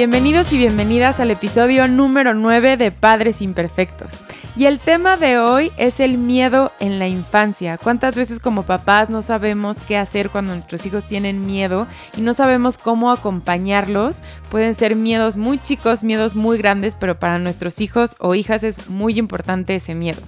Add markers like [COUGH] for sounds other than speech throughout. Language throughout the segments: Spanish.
Bienvenidos y bienvenidas al episodio número 9 de Padres Imperfectos. Y el tema de hoy es el miedo en la infancia. ¿Cuántas veces como papás no sabemos qué hacer cuando nuestros hijos tienen miedo y no sabemos cómo acompañarlos? Pueden ser miedos muy chicos, miedos muy grandes, pero para nuestros hijos o hijas es muy importante ese miedo.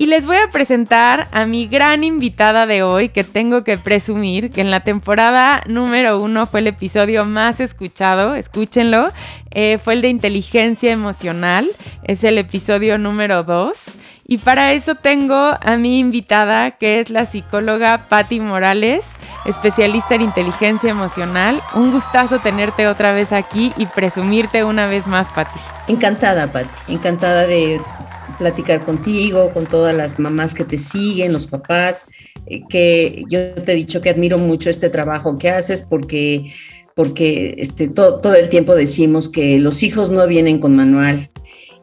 Y les voy a presentar a mi gran invitada de hoy, que tengo que presumir que en la temporada número uno fue el episodio más escuchado, escúchenlo, eh, fue el de inteligencia emocional, es el episodio número dos. Y para eso tengo a mi invitada, que es la psicóloga Patti Morales, especialista en inteligencia emocional. Un gustazo tenerte otra vez aquí y presumirte una vez más, Patti. Encantada, Patti, encantada de platicar contigo, con todas las mamás que te siguen, los papás, eh, que yo te he dicho que admiro mucho este trabajo que haces porque, porque este, todo el tiempo decimos que los hijos no vienen con manual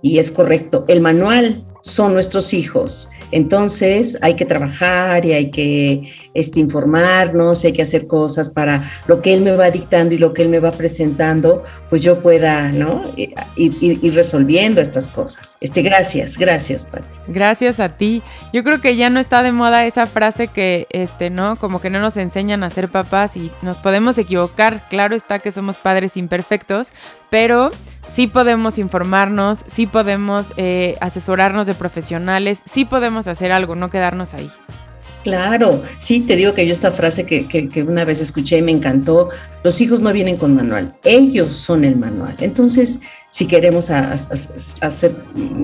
y es correcto, el manual son nuestros hijos entonces hay que trabajar y hay que este, informarnos, hay que hacer cosas para lo que él me va dictando y lo que él me va presentando, pues yo pueda ¿no? ir, resolviendo estas cosas. Este, gracias, gracias, Pati. Gracias a ti. Yo creo que ya no está de moda esa frase que, este, ¿no? Como que no nos enseñan a ser papás y nos podemos equivocar. Claro está que somos padres imperfectos, pero sí podemos informarnos, sí podemos eh, asesorarnos de profesionales, sí podemos hacer algo, no quedarnos ahí. Claro, sí, te digo que yo esta frase que, que, una vez escuché y me encantó, los hijos no vienen con manual, ellos son el manual. Entonces, si queremos hacer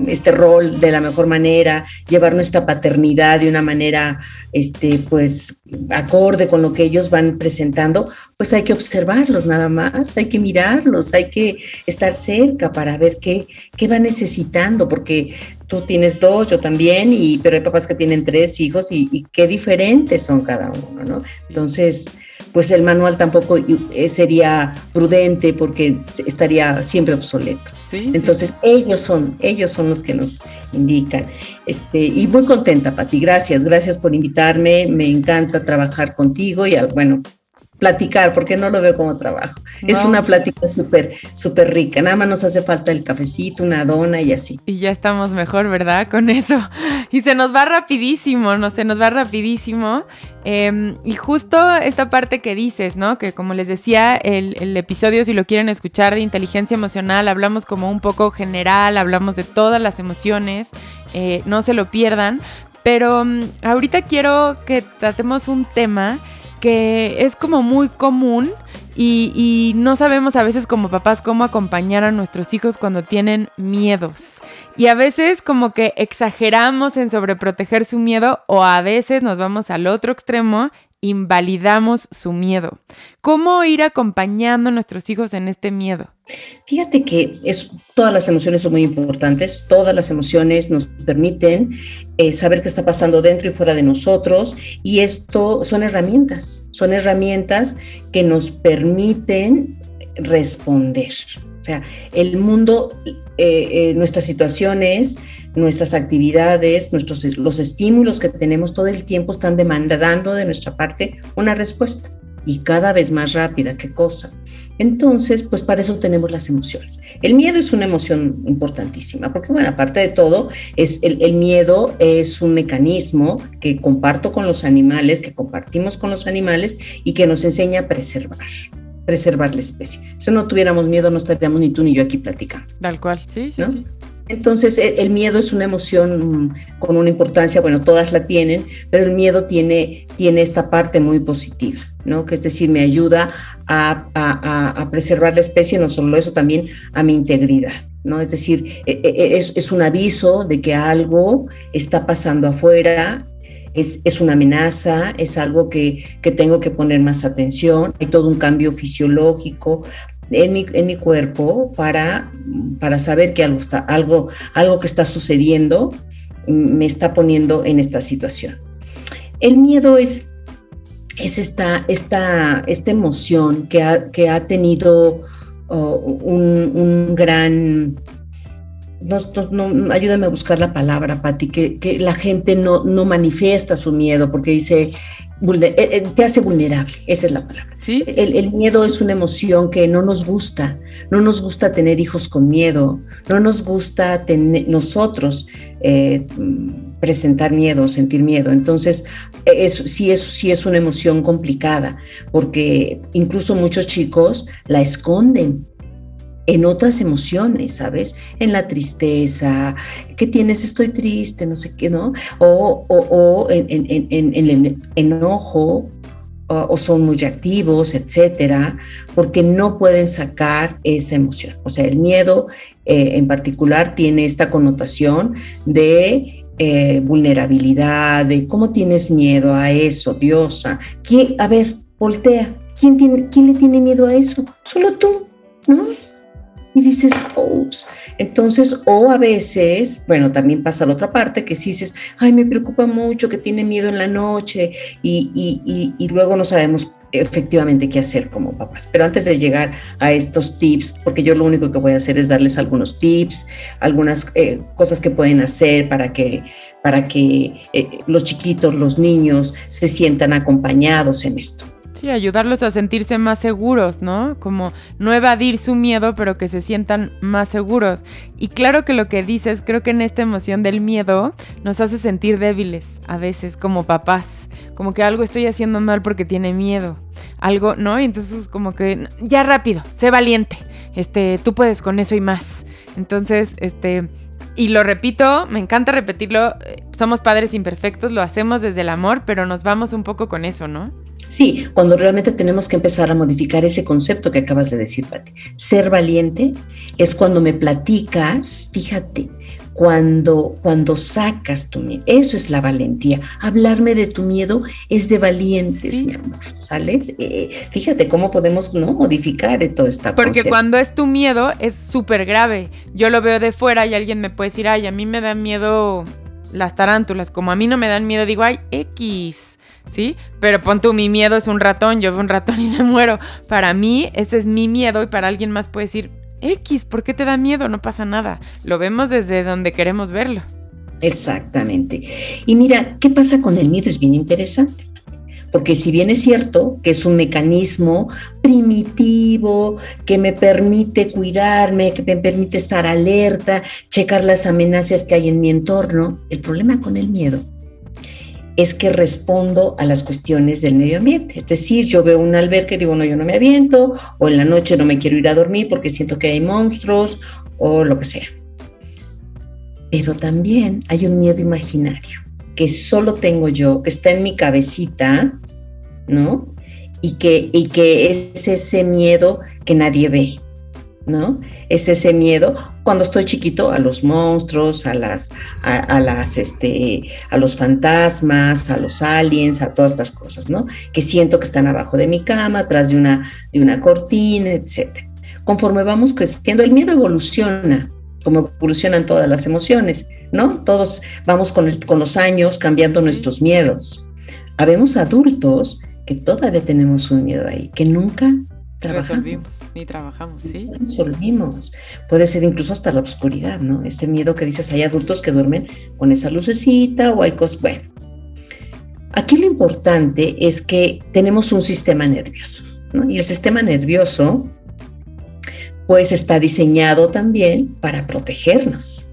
este rol de la mejor manera, llevar nuestra paternidad de una manera, este, pues, acorde con lo que ellos van presentando, pues hay que observarlos nada más, hay que mirarlos, hay que estar cerca para ver qué, qué va necesitando, porque tú tienes dos, yo también, y, pero hay papás que tienen tres hijos y, y qué diferentes son cada uno, ¿no? Entonces, pues el manual tampoco eh, sería prudente porque estaría siempre obsoleto. Entonces ellos son, ellos son los que nos indican. Este, y muy contenta, Pati, gracias, gracias por invitarme, me encanta trabajar contigo y bueno, platicar, porque no lo veo como trabajo. Es una plática súper, súper rica. Nada más nos hace falta el cafecito, una dona y así. Y ya estamos mejor, ¿verdad? Con eso. Y se nos va rapidísimo, ¿no? Se nos va rapidísimo. Em, y justo esta parte que dices, ¿no? Que como les decía, el, episodio, si lo quieren escuchar, de inteligencia emocional, hablamos como un poco general, hablamos de todas las emociones. Eh, no se lo pierdan. Pero mm, ahorita quiero que tratemos un tema que es como muy común y, no sabemos a veces como papás cómo acompañar a nuestros hijos cuando tienen miedos. Y a veces como que exageramos en sobreproteger su miedo o a veces nos vamos al otro extremo invalidamos su miedo. ¿Cómo ir acompañando a nuestros hijos en este miedo? Fíjate que todas las emociones son muy importantes, todas las emociones nos permiten eh, saber qué está pasando dentro y fuera de nosotros y esto son herramientas, son herramientas que nos permiten responder. O sea, el mundo, eh, eh, nuestras situaciones, nuestras actividades, nuestros, los estímulos que tenemos todo el tiempo están demandando de nuestra parte una respuesta y cada vez más rápida, qué cosa. Entonces, pues para eso tenemos las emociones. El miedo es una emoción importantísima, porque bueno, aparte de todo, es el, el, miedo es un mecanismo que comparto con los animales, que compartimos con los animales y que nos enseña a preservar preservar la especie. Si no tuviéramos miedo, no estaríamos ni tú ni yo aquí platicando. Tal cual, sí, sí, sí. Entonces, e, el miedo es una emoción con una importancia, bueno, todas la tienen, pero el miedo tiene, tiene esta parte muy positiva, ¿no? Que es decir, me ayuda a, a, preservar la especie, no solo eso, también a mi integridad, ¿no? Es decir, e, e, es, es un aviso de que algo está pasando afuera es, es, una amenaza, es algo que, que, tengo que poner más atención, hay todo un cambio fisiológico, en mi, en mi cuerpo para, para saber que algo, está, algo, algo que está sucediendo me está poniendo en esta situación. El miedo es, es esta, esta, esta emoción que ha, que ha tenido oh, un, gran... No, ayúdame a buscar la palabra, Patti, que, que la gente no, no manifiesta su miedo porque dice, te hace vulnerable, esa es la palabra. El, miedo es una emoción que no nos gusta, no nos gusta tener hijos con miedo, no nos gusta tener nosotros eh, presentar miedo, sentir miedo. Entonces, eso sí, es, sí es una emoción complicada, porque incluso muchos chicos la esconden en otras emociones, ¿sabes? En la tristeza, ¿qué tienes? Estoy triste, no sé qué, ¿no? O, o, en, el enojo, o, son muy activos, etcétera, porque no pueden sacar esa emoción. O sea, el miedo eh, en particular tiene esta connotación de eh, vulnerabilidad, de cómo tienes miedo a eso, diosa. ¿Quién, a ver, voltea. ¿Quién, tiene, ¿Quién le tiene miedo a eso? Solo tú, ¿no? Y dices, ups. Entonces, o a veces, bueno, también pasa la otra parte, que si dices, ay, me preocupa mucho, que tiene miedo en la noche y, y, y, luego no sabemos efectivamente qué hacer como papás. Pero antes de llegar a estos tips, porque yo lo único que voy a hacer es darles algunos tips, algunas eh, cosas que pueden hacer para que, para que eh, los chiquitos, los niños se sientan acompañados en esto. Sí, ayudarlos a sentirse más seguros, ¿no? Como no evadir su miedo, pero que se sientan más seguros. Y claro que lo que dices, creo que en esta emoción del miedo nos hace sentir débiles a veces como papás, como que algo estoy haciendo mal porque tiene miedo, algo, ¿no? Y entonces como que ya rápido, sé valiente, este, tú puedes con eso y más. Entonces, este, y lo repito, me encanta repetirlo, eh, somos padres imperfectos, lo hacemos desde el amor, pero nos vamos un poco con eso, ¿no? Sí, cuando realmente tenemos que empezar a modificar ese concepto que acabas de decir, Pati. Ser valiente es cuando me platicas, fíjate, cuando, cuando sacas tu miedo. Eso es la valentía. Hablarme de tu miedo es de valientes, mi amor, ¿sales? Eh, fíjate cómo podemos ¿no? modificar todo esta Porque cuando es tu miedo es súper grave. Yo lo veo de fuera y alguien me puede decir, ay, a mí me dan miedo las tarántulas. Como a mí no me dan miedo, digo, ay, X. ¿sí? Pero pon tú, mi miedo es un ratón, yo veo un ratón y me muero. Para mí, ese es mi miedo y para alguien más puede decir, X, ¿por qué te da miedo? No pasa nada. Lo vemos desde donde queremos verlo. Exactamente. Y mira, ¿qué pasa con el miedo? Es bien interesante. Porque si bien es cierto que es un mecanismo primitivo que me permite cuidarme, que me permite estar alerta, checar las amenazas que hay en mi entorno, el problema con el miedo es que respondo a las cuestiones del medio ambiente. Es decir, yo veo un albergue y digo, no, yo no me aviento, o en la noche no me quiero ir a dormir porque siento que hay monstruos, o lo que sea. Pero también hay un miedo imaginario que solo tengo yo, que está en mi cabecita, ¿no? Y que, y que es ese miedo que nadie ve. ¿No? Es ese miedo cuando estoy chiquito a los monstruos, a las, a, las, este, a los fantasmas, a los aliens, a todas estas cosas, ¿no? Que siento que están abajo de mi cama, atrás de una, de una cortina, etc. Conforme vamos creciendo, el miedo evoluciona, como evolucionan todas las emociones, ¿no? Todos vamos con, con los años cambiando nuestros miedos. Habemos adultos que todavía tenemos un miedo ahí, que nunca Resolvimos, ni trabajamos, ¿sí? Resolvimos. Puede ser incluso hasta la oscuridad, ¿no? Este miedo que dices, hay adultos que duermen con esa lucecita o hay cosas, bueno. Aquí lo importante es que tenemos un sistema nervioso, ¿no? Y el sistema nervioso, pues está diseñado también para protegernos.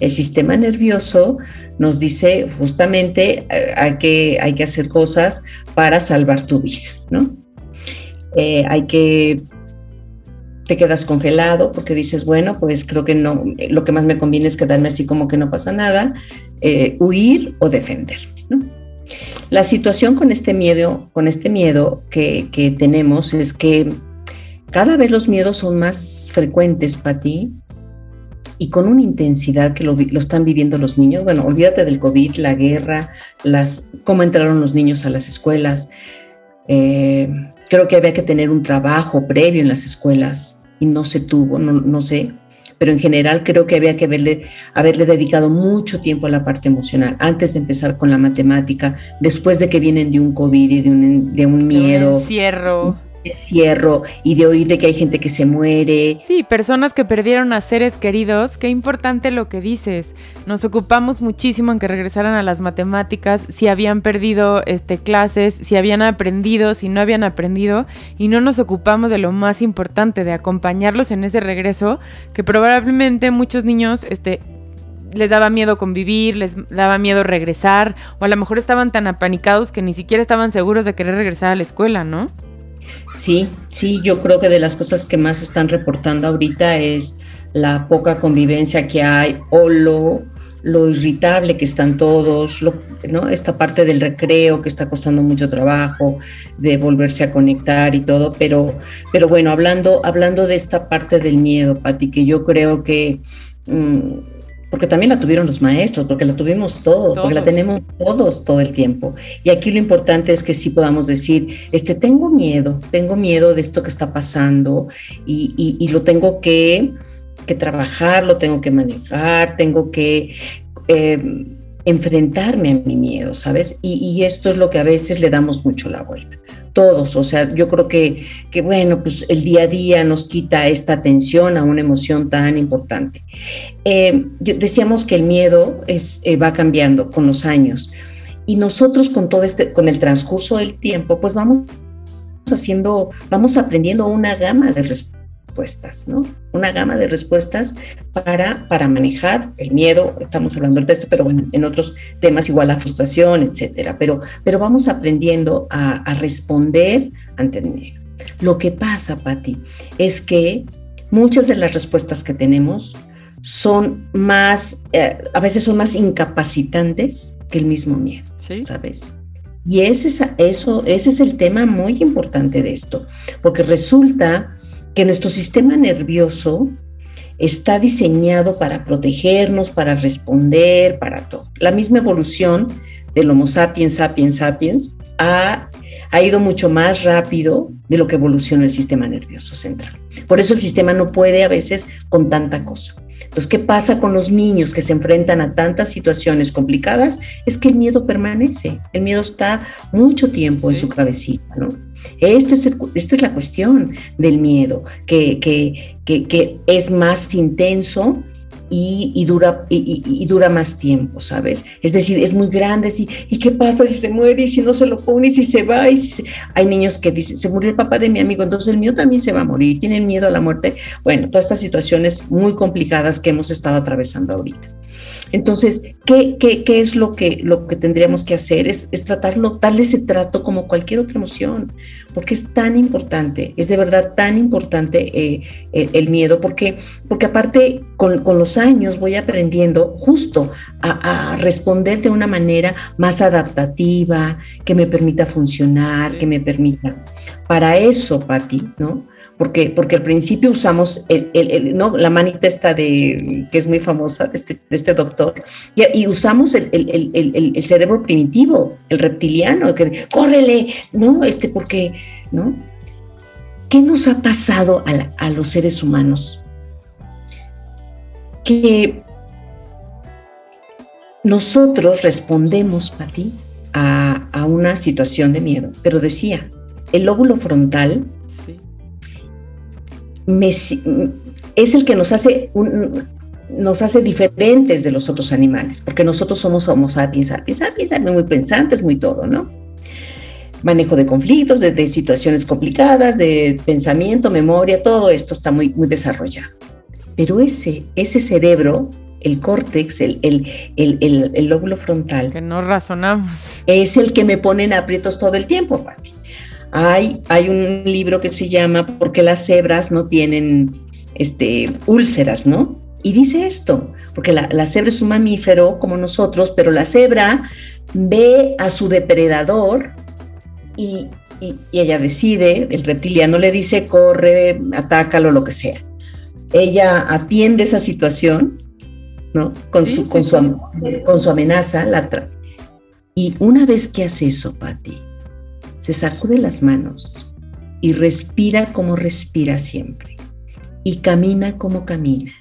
El sistema nervioso nos dice justamente eh, hay que, hay que hacer cosas para salvar tu vida, ¿no? Eh, hay que te quedas congelado porque dices, bueno, pues creo que no, lo que más me conviene es quedarme así como que no pasa nada, eh, huir o defenderme. La situación con este miedo, con este miedo que, tenemos es que cada vez los miedos son más frecuentes para ti y con una intensidad que lo, están viviendo los niños. Bueno, olvídate del COVID, la guerra, las, cómo entraron los niños a las escuelas. Eh, creo que había que tener un trabajo previo en las escuelas y no se tuvo, no, no sé, pero en general creo que había que haberle, haberle dedicado mucho tiempo a la parte emocional, antes de empezar con la matemática, después de que vienen de un COVID y de un, de un miedo. Un encierro cierro y de oír de que hay gente que se muere. Sí, personas que perdieron a seres queridos, qué importante lo que dices. Nos ocupamos muchísimo en que regresaran a las matemáticas, si habían perdido este, clases, si habían aprendido, si no habían aprendido, y no nos ocupamos de lo más importante, de acompañarlos en ese regreso, que probablemente muchos niños este, les daba miedo convivir, les daba miedo regresar, o a lo mejor estaban tan apanicados que ni siquiera estaban seguros de querer regresar a la escuela, ¿no? Sí, sí, yo creo que de las cosas que más están reportando ahorita es la poca convivencia que hay o lo, lo irritable que están todos, ¿no? esta parte del recreo que está costando mucho trabajo, de volverse a conectar y todo, pero, pero bueno, hablando, hablando de esta parte del miedo, Pati, que yo creo que... Mm, porque también la tuvieron los maestros, porque la tuvimos todos, porque la tenemos todos todo el tiempo. Y aquí lo importante es que sí podamos decir, este, tengo miedo, tengo miedo de esto que está pasando y, lo tengo que, que, trabajar, lo tengo que manejar, tengo que... Eh, enfrentarme a mi miedo, ¿sabes? Y, esto es lo que a veces le damos mucho la vuelta. Todos, o sea, yo creo que, que, bueno, pues el día a día nos quita esta atención a una emoción tan importante. Eh, decíamos que el miedo es, eh, va cambiando con los años y nosotros con todo este, con el transcurso del tiempo, pues vamos haciendo, vamos aprendiendo una gama de respuestas respuestas, ¿no? Una gama de respuestas para, para manejar el miedo, estamos hablando de esto, pero bueno, en otros temas igual la frustración, etcétera, pero, pero vamos aprendiendo a, responder ante el miedo. Lo que pasa, Patti, es que muchas de las respuestas que tenemos son más, eh, a veces son más incapacitantes que el mismo miedo, ¿sabes? Y ese es, eso, ese es el tema muy importante de esto, porque resulta que nuestro sistema nervioso está diseñado para protegernos, para responder, para todo. La misma evolución del Homo sapiens sapiens sapiens ha, ha ido mucho más rápido de lo que evoluciona el sistema nervioso central. Por eso el sistema no puede a veces con tanta cosa. Entonces, ¿qué pasa con los niños que se enfrentan a tantas situaciones complicadas? Es que el miedo permanece, el miedo está mucho tiempo en su cabecita, ¿no? Este es esta es la cuestión del miedo, que, que, que es más intenso y, dura, y, dura más tiempo, ¿sabes? Es decir, es muy grande, ¿y qué pasa si se muere y si no se lo pone y si se va? Y Hay niños que dicen, se murió el papá de mi amigo, entonces el mío también se va a morir, tienen miedo a la muerte. Bueno, todas estas situaciones muy complicadas que hemos estado atravesando ahorita. Entonces, ¿qué, qué, qué es lo que, lo que tendríamos que hacer? Es, es, tratarlo, darle ese trato como cualquier otra emoción, porque es tan importante, es de verdad tan importante eh, el, miedo, porque, porque aparte con, con, los años voy aprendiendo justo a, a, responder de una manera más adaptativa, que me permita funcionar, que me permita. Para eso, Patti, ¿no? Porque, porque al principio usamos la manita esta de, que es muy famosa, de este, este doctor, y, usamos el, cerebro primitivo, el reptiliano, que córrele, ¿no? Este, porque, ¿no? ¿Qué nos ha pasado a, los seres humanos? Que nosotros respondemos, Pati, a, a una situación de miedo, pero decía, el lóbulo frontal es el que nos hace, nos hace diferentes de los otros animales, porque nosotros somos homo sapiens, sapiens, sapiens, muy pensantes, muy todo, ¿no? Manejo de conflictos, de, situaciones complicadas, de pensamiento, memoria, todo esto está muy, muy desarrollado. Pero ese, ese cerebro, el córtex, el, el, el, el, lóbulo frontal. Que no razonamos. Es el que me pone en aprietos todo el tiempo, Pati. Hay, hay un libro que se llama ¿Por qué las cebras no tienen este, úlceras, no? Y dice esto, porque la, la, cebra es un mamífero como nosotros, pero la cebra ve a su depredador y, y, ella decide, el reptiliano le dice, corre, atácalo, lo que sea. Ella atiende esa situación, ¿no? Con, su, con, su, con su amenaza, la y una vez que hace eso, Patti, se sacude las manos y respira como respira siempre y camina como camina.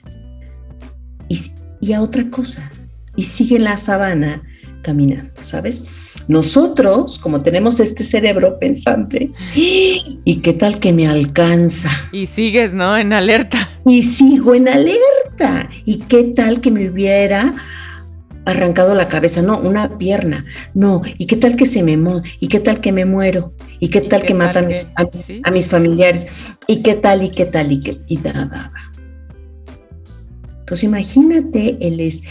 Y, y a otra cosa, y sigue la sabana caminando, ¿sabes? Nosotros, como tenemos este cerebro pensante, ¿y qué tal que me alcanza? Y sigues, ¿no? En alerta. Y sigo en alerta. ¿Y qué tal que me hubiera arrancado la cabeza? No, una pierna. No, ¿y qué tal que se me ¿Y qué tal que me muero? ¿Y qué tal que matan a, mis, familiares? ¿Y qué tal? ¿Y qué tal? ¿Y qué? Y da, Entonces imagínate el es,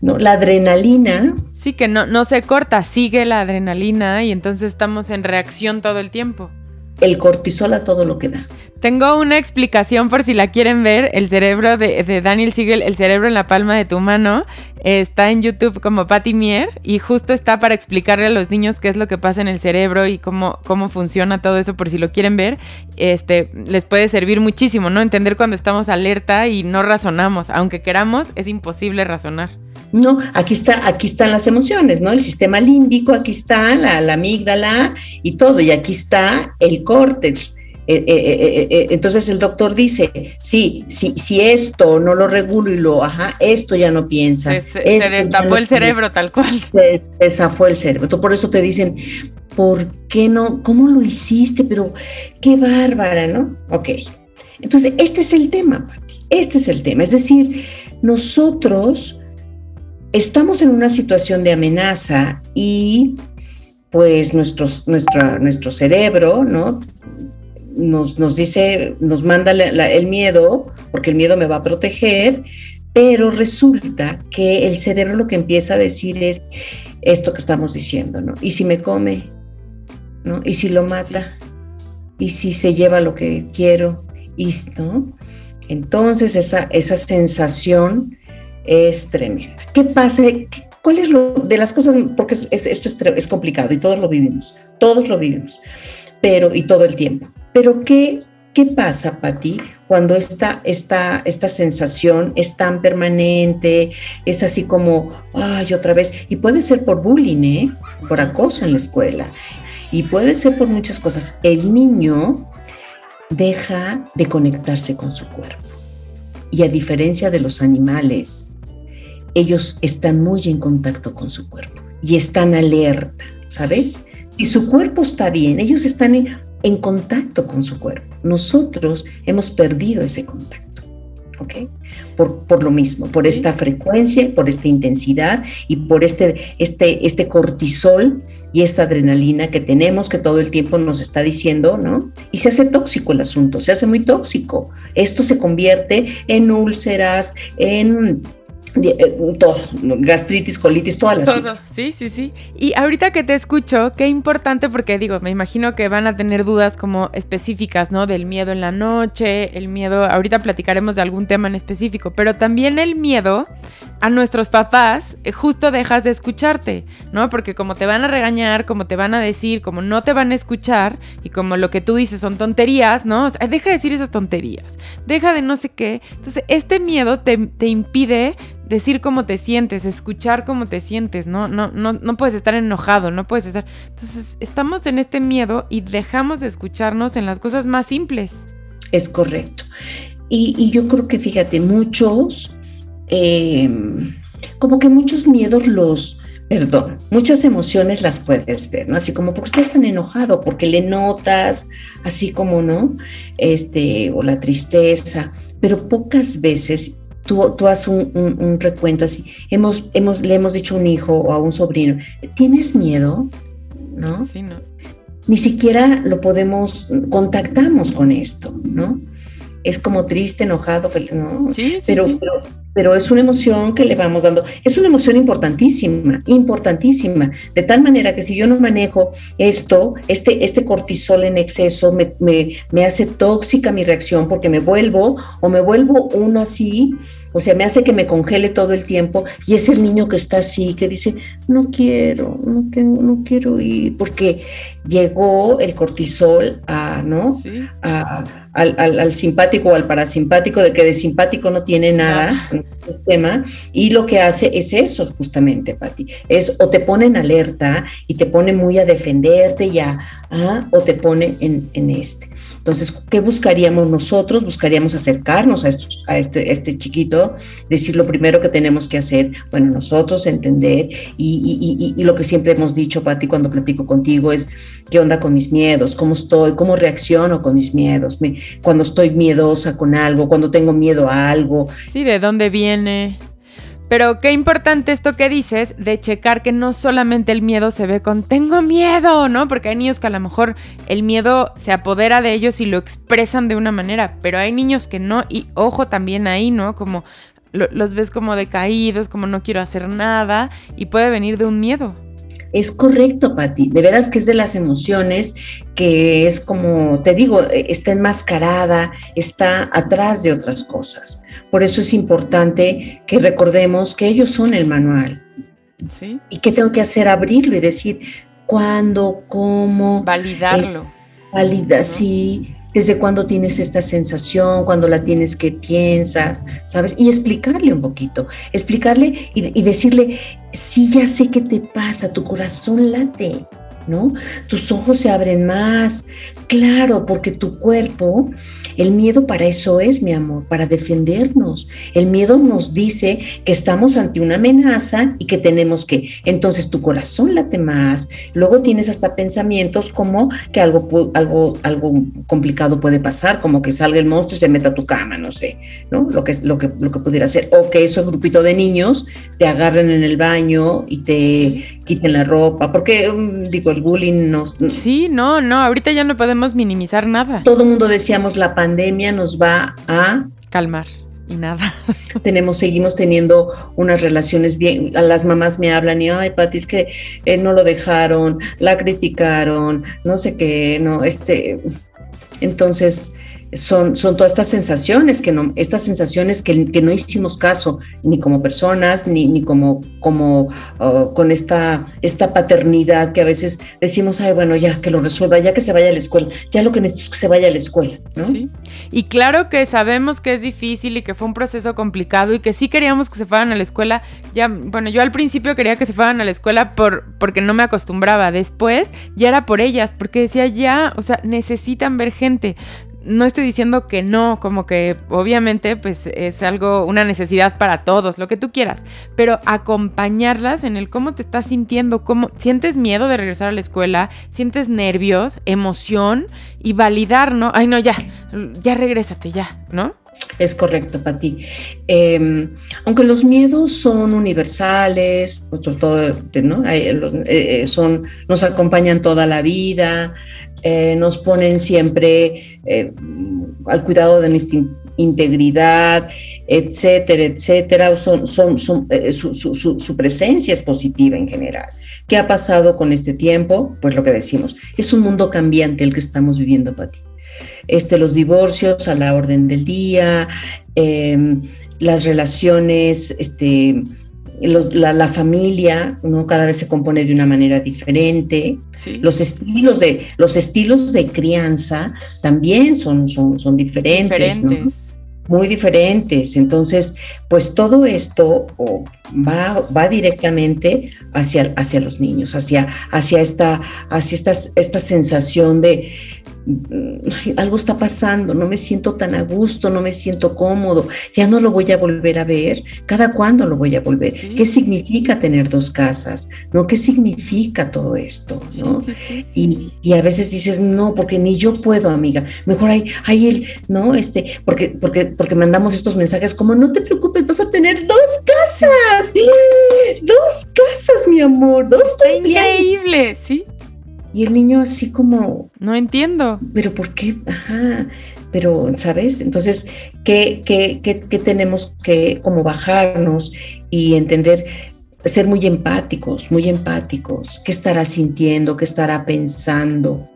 ¿no? la adrenalina Sí, que no, no se corta, sigue la adrenalina y entonces estamos en reacción todo el tiempo. El cortisol a todo lo que da. Tengo una explicación por si la quieren ver. El cerebro de, Daniel Siegel, el cerebro en la palma de tu mano, está en YouTube como Patty Mier y justo está para explicarle a los niños qué es lo que pasa en el cerebro y cómo, cómo funciona todo eso por si lo quieren ver. Este, les puede servir muchísimo, ¿no? Entender cuando estamos alerta y no razonamos. Aunque queramos, es imposible razonar. No, aquí está, aquí están las emociones, ¿no? El sistema límbico, aquí está la, la amígdala y todo, y aquí está el córtex. Eh, eh, eh, entonces el doctor dice, sí, sí, si esto no lo regulo y lo, ajá, esto ya no piensa. Se, destapó el cerebro tal cual. Se desafó el cerebro. Por eso te dicen, ¿por qué no? ¿Cómo lo hiciste? Pero qué bárbara, ¿no? Ok. Entonces, este es el tema, Pati. Este es el tema. Es decir, nosotros estamos en una situación de amenaza y pues nuestro, nuestro cerebro, ¿no? Nos, nos, dice, nos manda el miedo, porque el miedo me va a proteger, pero resulta que el cerebro lo que empieza a decir es esto que estamos diciendo, ¿no? ¿Y si me come? ¿No? ¿Y si lo mata? ¿Y si se lleva lo que quiero? ¿Y, ¿no? Entonces esa, esa sensación es tremenda. ¿Qué pasa? ¿Cuál es lo de las cosas? Porque esto es, complicado y todos lo vivimos, todos lo vivimos, pero y todo el tiempo. Pero ¿qué, qué pasa, Pati, cuando esta, esta, esta sensación es tan permanente, es así como, ay, otra vez, y puede ser por bullying, ¿eh? por acoso en la escuela, y puede ser por muchas cosas. El niño deja de conectarse con su cuerpo. Y a diferencia de los animales, ellos están muy en contacto con su cuerpo y están alerta, ¿sabes? Si su cuerpo está bien, ellos están en, contacto con su cuerpo. Nosotros hemos perdido ese contacto, ¿ok? Por, por lo mismo, por esta frecuencia, por esta intensidad y por este, este, este cortisol y esta adrenalina que tenemos que todo el tiempo nos está diciendo, ¿no? Y se hace tóxico el asunto, se hace muy tóxico. Esto se convierte en úlceras, en todo, gastritis, colitis, todas las Todos, sí, sí, sí. Y ahorita que te escucho, qué importante porque digo, me imagino que van a tener dudas como específicas, ¿no? Del miedo en la noche, el miedo, ahorita platicaremos de algún tema en específico, pero también el miedo a nuestros papás, eh, justo dejas de escucharte, ¿no? Porque como te van a regañar, como te van a decir, como no te van a escuchar y como lo que tú dices son tonterías, ¿no? deja de decir esas tonterías, deja de no sé qué. Entonces, este miedo te, te impide decir cómo te sientes, escuchar cómo te sientes, ¿no? No, no, no puedes estar enojado, no puedes estar. Entonces, estamos en este miedo y dejamos de escucharnos en las cosas más simples. Es correcto. Y, yo creo que, fíjate, muchos, em, como que muchos miedos los, perdón, muchas emociones las puedes ver, ¿no? Así como porque estás tan enojado, porque le notas, así como, ¿no? Este, o la tristeza, pero pocas veces tú, tú haces un, recuento así. Hemos, hemos, le hemos dicho a un hijo o a un sobrino, ¿tienes miedo? ¿No? Sí, no. Ni siquiera lo podemos, contactamos con esto, ¿no? Es como triste, enojado, feliz, ¿no? Sí, sí, pero, pero, pero es una emoción que le vamos dando. Es una emoción importantísima, importantísima. De tal manera que si yo no manejo esto, este, este cortisol en exceso me, hace tóxica mi reacción porque me vuelvo o me vuelvo uno así O sea, me hace que me congele todo el tiempo y es el niño que está así, que dice, no quiero, no, tengo, no quiero ir, porque llegó el cortisol a, ¿no? al, simpático o al parasimpático, de que de simpático no tiene nada en el sistema, y lo que hace es eso justamente, Pati, es o te pone en alerta y te pone muy a defenderte ya, ¿ah? o te pone en, en este. Entonces, ¿qué buscaríamos nosotros? Buscaríamos acercarnos a, estos, a este, este chiquito, decir lo primero que tenemos que hacer, bueno, nosotros entender y, lo que siempre hemos dicho, Pati, cuando platico contigo es, ¿qué onda con mis miedos? ¿Cómo estoy? ¿Cómo reacciono con mis miedos? cuando estoy miedosa con algo, cuando tengo miedo a algo. Sí, ¿de dónde viene? Pero qué importante esto que dices de checar que no solamente el miedo se ve con tengo miedo, ¿no? Porque hay niños que a lo mejor el miedo se apodera de ellos y lo expresan de una manera, pero hay niños que no, y ojo también ahí, ¿no? Como los ves como decaídos, como no quiero hacer nada, y puede venir de un miedo. Es correcto, Pati. De veras que es de las emociones que es como, te digo, eh, está enmascarada, está atrás de otras cosas. Por eso es importante que recordemos que ellos son el manual. ¿Sí? ¿Y qué tengo que hacer? Abrirlo y decir cuándo, cómo. Validarlo. Eh, valida, sí desde cuándo tienes esta sensación, cuándo la tienes, qué piensas, ¿sabes? Y explicarle un poquito, explicarle y, y, decirle, sí, ya sé qué te pasa, tu corazón late, ¿no? Tus ojos se abren más, claro, porque tu cuerpo, el miedo para eso es, mi amor, para defendernos. El miedo nos dice que estamos ante una amenaza y que tenemos que, entonces tu corazón late más, luego tienes hasta pensamientos como que algo, algo, algo complicado puede pasar, como que salga el monstruo y se meta a tu cama, no sé, ¿no? Lo que, lo que, lo que pudiera ser, o que ese grupito de niños te agarren en el baño y te quiten la ropa, porque mm, digo, el bullying nos... Sí, no, no, ahorita ya no podemos minimizar nada. Todo el mundo decíamos la pandemia nos va a... Calmar. Y nada. [LAUGHS] Tenemos, seguimos teniendo unas relaciones bien. A las mamás me hablan y, ay, Pati, es que eh, no lo dejaron, la criticaron, no sé qué, no, este. Entonces, son, son todas estas sensaciones, que no, estas sensaciones que, que no hicimos caso, ni como personas, ni, ni como, como uh, con esta, esta paternidad que a veces decimos, ay, bueno, ya que lo resuelva, ya que se vaya a la escuela, ya lo que necesito es que se vaya a la escuela, ¿no? Sí. Y claro que sabemos que es difícil y que fue un proceso complicado y que sí queríamos que se fueran a la escuela. Ya, bueno, yo al principio quería que se fueran a la escuela por, porque no me acostumbraba. Después ya era por ellas, porque decía ya, o sea, necesitan ver gente no estoy diciendo que no, como que obviamente pues es algo, una necesidad para todos, lo que tú quieras, pero acompañarlas en el cómo te estás sintiendo, cómo sientes miedo de regresar a la escuela, sientes nervios, emoción y validar, ¿no? Ay, no, ya, ya regrésate, ya, ¿no? Es correcto, Pati. Eh, aunque los miedos son universales, pues, sobre todo, ¿no? Eh, eh, son, nos acompañan toda la vida, eh, nos ponen siempre eh, al cuidado de nuestra integridad, etcétera, etcétera. Son, eh, su, presencia es positiva en general. ¿Qué ha pasado con este tiempo? Pues lo que decimos, es un mundo cambiante el que estamos viviendo, Pati. Este, los divorcios a la orden del día, em, las relaciones, este, la, familia, ¿no? Cada vez se compone de una manera diferente. Los estilos de, los estilos de crianza también son, son, son diferentes, Muy diferentes. Entonces, pues todo esto va, va directamente hacia, hacia los niños, hacia, hacia, esta, hacia esta, esta sensación de, algo está pasando, no me siento tan a gusto, no me siento cómodo, ya no lo voy a volver a ver, ¿cada cuándo lo voy a volver? ¿Qué significa tener dos casas? ¿No? ¿Qué significa todo esto? ¿no? y, a veces dices, no, porque ni yo puedo, amiga, mejor hay, hay el, ¿no? Este, porque, porque, porque mandamos estos mensajes como, no te preocupes, vas a tener dos casas, dos casas, mi amor, dos Increíble, sí. Y el niño así como... No entiendo. Pero ¿por qué? Ajá. Pero, ¿sabes? Entonces, ¿qué, qué, qué, qué tenemos que como bajarnos y entender? Ser muy empáticos, muy empáticos. ¿Qué estará sintiendo? ¿Qué estará pensando?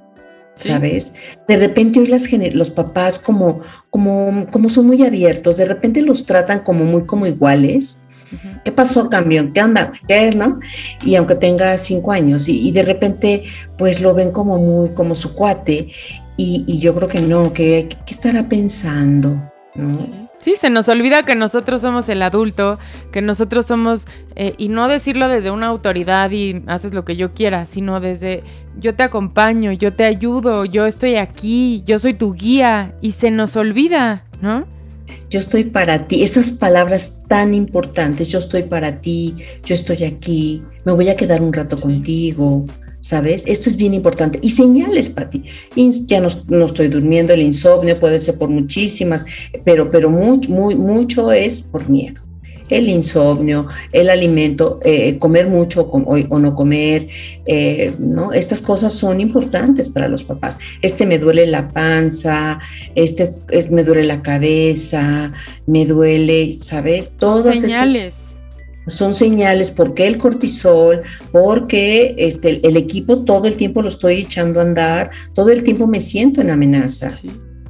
¿sabes? De repente hoy las los papás como, como, como son muy abiertos, de repente los tratan como muy como iguales. ¿Qué pasó, cambio? ¿Qué anda? ¿Qué es, no? Y aunque tenga cinco años y, de repente pues lo ven como muy, como su cuate y, yo creo que no, que, ¿qué estará pensando? ¿no? Sí, se nos olvida que nosotros somos el adulto, que nosotros somos, eh, y no decirlo desde una autoridad y haces lo que yo quiera, sino desde yo te acompaño, yo te ayudo, yo estoy aquí, yo soy tu guía, y se nos olvida, ¿no? Yo estoy para ti, esas palabras tan importantes, yo estoy para ti, yo estoy aquí, me voy a quedar un rato contigo, ¿sabes? Esto es bien importante. Y señales, Pati. Ya no, no, estoy durmiendo, el insomnio puede ser por muchísimas, pero, pero muy, muy, mucho es por miedo. El insomnio, el alimento, eh, comer mucho o, no comer, eh, ¿no? Estas cosas son importantes para los papás. Este me duele la panza, este es, me duele la cabeza, me duele, ¿sabes? Todas señales son señales porque el cortisol, porque este, el equipo todo el tiempo lo estoy echando a andar, todo el tiempo me siento en amenaza,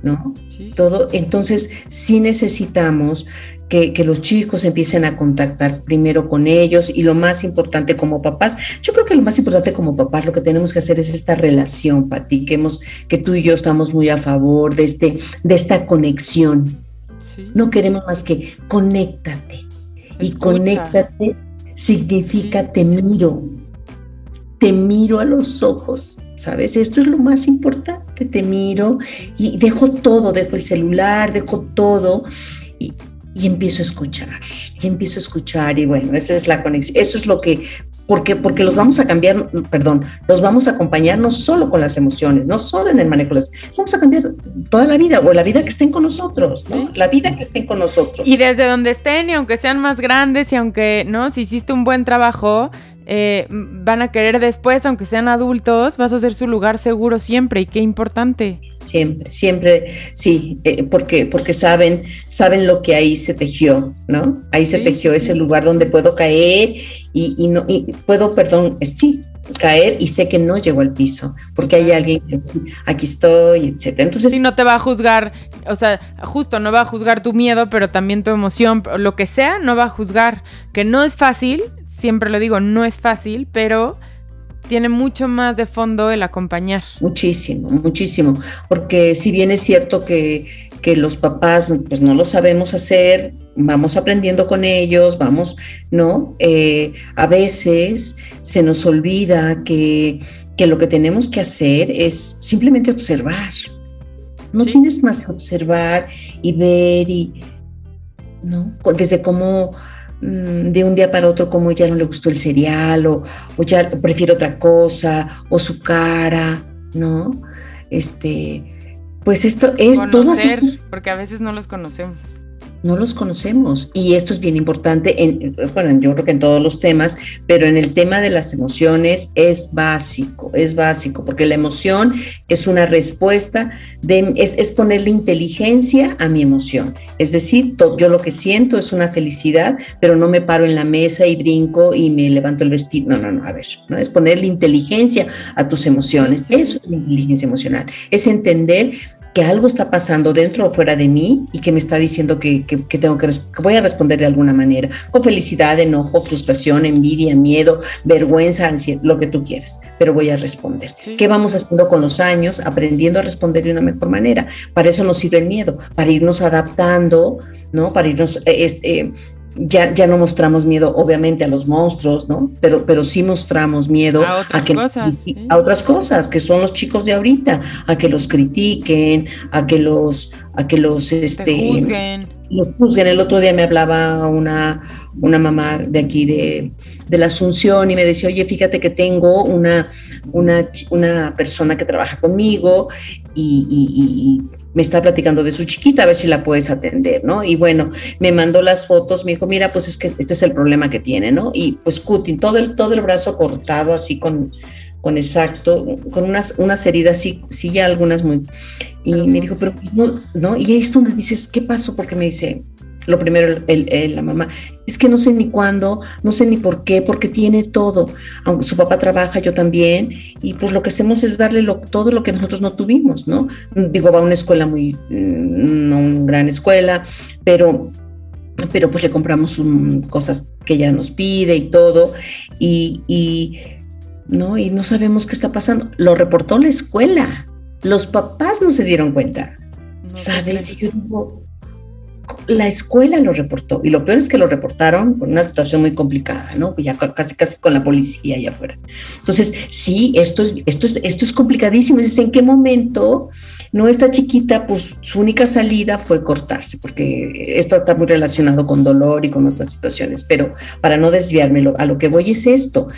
¿no? Todo, entonces sí necesitamos que, los chicos empiecen a contactar primero con ellos y lo más importante como papás, yo creo que lo más importante como papás lo que tenemos que hacer es esta relación, Pati, que, hemos, que tú y yo estamos muy a favor de, este, de esta conexión. No queremos más que conéctate. Y conéctate significa te miro, te miro a los ojos, ¿sabes? Esto es lo más importante, te miro y dejo todo, dejo el celular, dejo todo y, y empiezo a escuchar, y empiezo a escuchar y bueno, esa es la conexión, eso es lo que porque, porque los vamos a cambiar, perdón, los vamos a acompañar no solo con las emociones, no solo en el manejo, las, vamos a cambiar toda la vida o la vida que estén con nosotros, ¿no? La vida que estén con nosotros. Y desde donde estén y aunque sean más grandes y aunque, ¿no? Si hiciste un buen trabajo, eh, van a querer después, aunque sean adultos, vas a ser su lugar seguro siempre y qué importante. Siempre, siempre, sí, eh, porque, porque saben, saben lo que ahí se tejió, ¿no? Ahí se tejió ese lugar donde puedo caer y, no, y puedo, perdón, sí, caer y sé que no llego al piso, porque hay alguien que aquí estoy, etcétera. Entonces, si no te va a juzgar, o sea, justo no va a juzgar tu miedo, pero también tu emoción, lo que sea, no va a juzgar, que no es fácil, siempre lo digo, no es fácil, pero tiene mucho más de fondo el acompañar. Muchísimo, muchísimo, porque si bien es cierto que, que los papás pues no lo sabemos hacer, vamos aprendiendo con ellos, vamos, ¿no? Eh, a veces se nos olvida que, que, lo que tenemos que hacer es simplemente observar. No tienes más que observar y ver y, ¿no? Desde cómo de un día para otro como ya no le gustó el cereal o, ya prefiere otra cosa o su cara, ¿no? Este, pues esto es Conocer, porque a veces no los conocemos no los conocemos. Y esto es bien importante, en, bueno, yo creo que en todos los temas, pero en el tema de las emociones es básico, es básico, porque la emoción es una respuesta, de, es, es ponerle inteligencia a mi emoción. Es decir, yo lo que siento es una felicidad, pero no me paro en la mesa y brinco y me levanto el vestido. No, no, no, a ver, ¿no? es ponerle inteligencia a tus emociones. Eso es la inteligencia emocional, es entender que algo está pasando dentro o fuera de mí y que me está diciendo que, tengo que, voy a responder de alguna manera, con felicidad, enojo, frustración, envidia, miedo, vergüenza, ansiedad, lo que tú quieras, pero voy a responder. ¿Qué vamos haciendo con los años? Aprendiendo a responder de una mejor manera. Para eso nos sirve el miedo, para irnos adaptando, ¿no? Para irnos eh, este, ya, ya no mostramos miedo, obviamente, a los monstruos, ¿no? Pero, pero sí mostramos miedo a otras, que, cosas, a otras cosas, que son los chicos de ahorita, a que los critiquen, a que los, a que los, este, juzguen. Los juzguen. El otro día me hablaba una, una mamá de aquí de, de, la Asunción y me decía, oye, fíjate que tengo una, una, una persona que trabaja conmigo y, y me está platicando de su chiquita, a ver si la puedes atender, ¿no? Y bueno, me mandó las fotos, me dijo, mira, pues es que este es el problema que tiene, ¿no? Y pues cutting, todo el, todo el brazo cortado así con, con exacto, con unas, unas heridas, sí, sí, ya algunas muy... Y me dijo, pero pues, no, ¿no? Y ahí es donde dices, ¿qué pasó? Porque me dice, lo primero la mamá, es que no sé ni cuándo, no sé ni por qué, porque tiene todo. Aunque su papá trabaja, yo también, y pues lo que hacemos es darle todo lo que nosotros no tuvimos, ¿no? Digo, va a una escuela muy, mm, no una gran escuela, pero pero pues le compramos cosas que ella nos pide y todo, y, y, ¿no? y no sabemos qué está pasando. Lo reportó la escuela, los papás no se dieron cuenta, ¿sabes? Y yo digo, la escuela lo reportó y lo peor es que lo reportaron con una situación muy complicada, ¿no? Ya casi casi con la policía allá afuera. Entonces, sí, esto es esto es esto es complicadísimo. Es ¿en qué momento no esta chiquita pues su única salida fue cortarse? Porque esto está muy relacionado con dolor y con otras situaciones, pero para no desviarme a lo que voy es esto.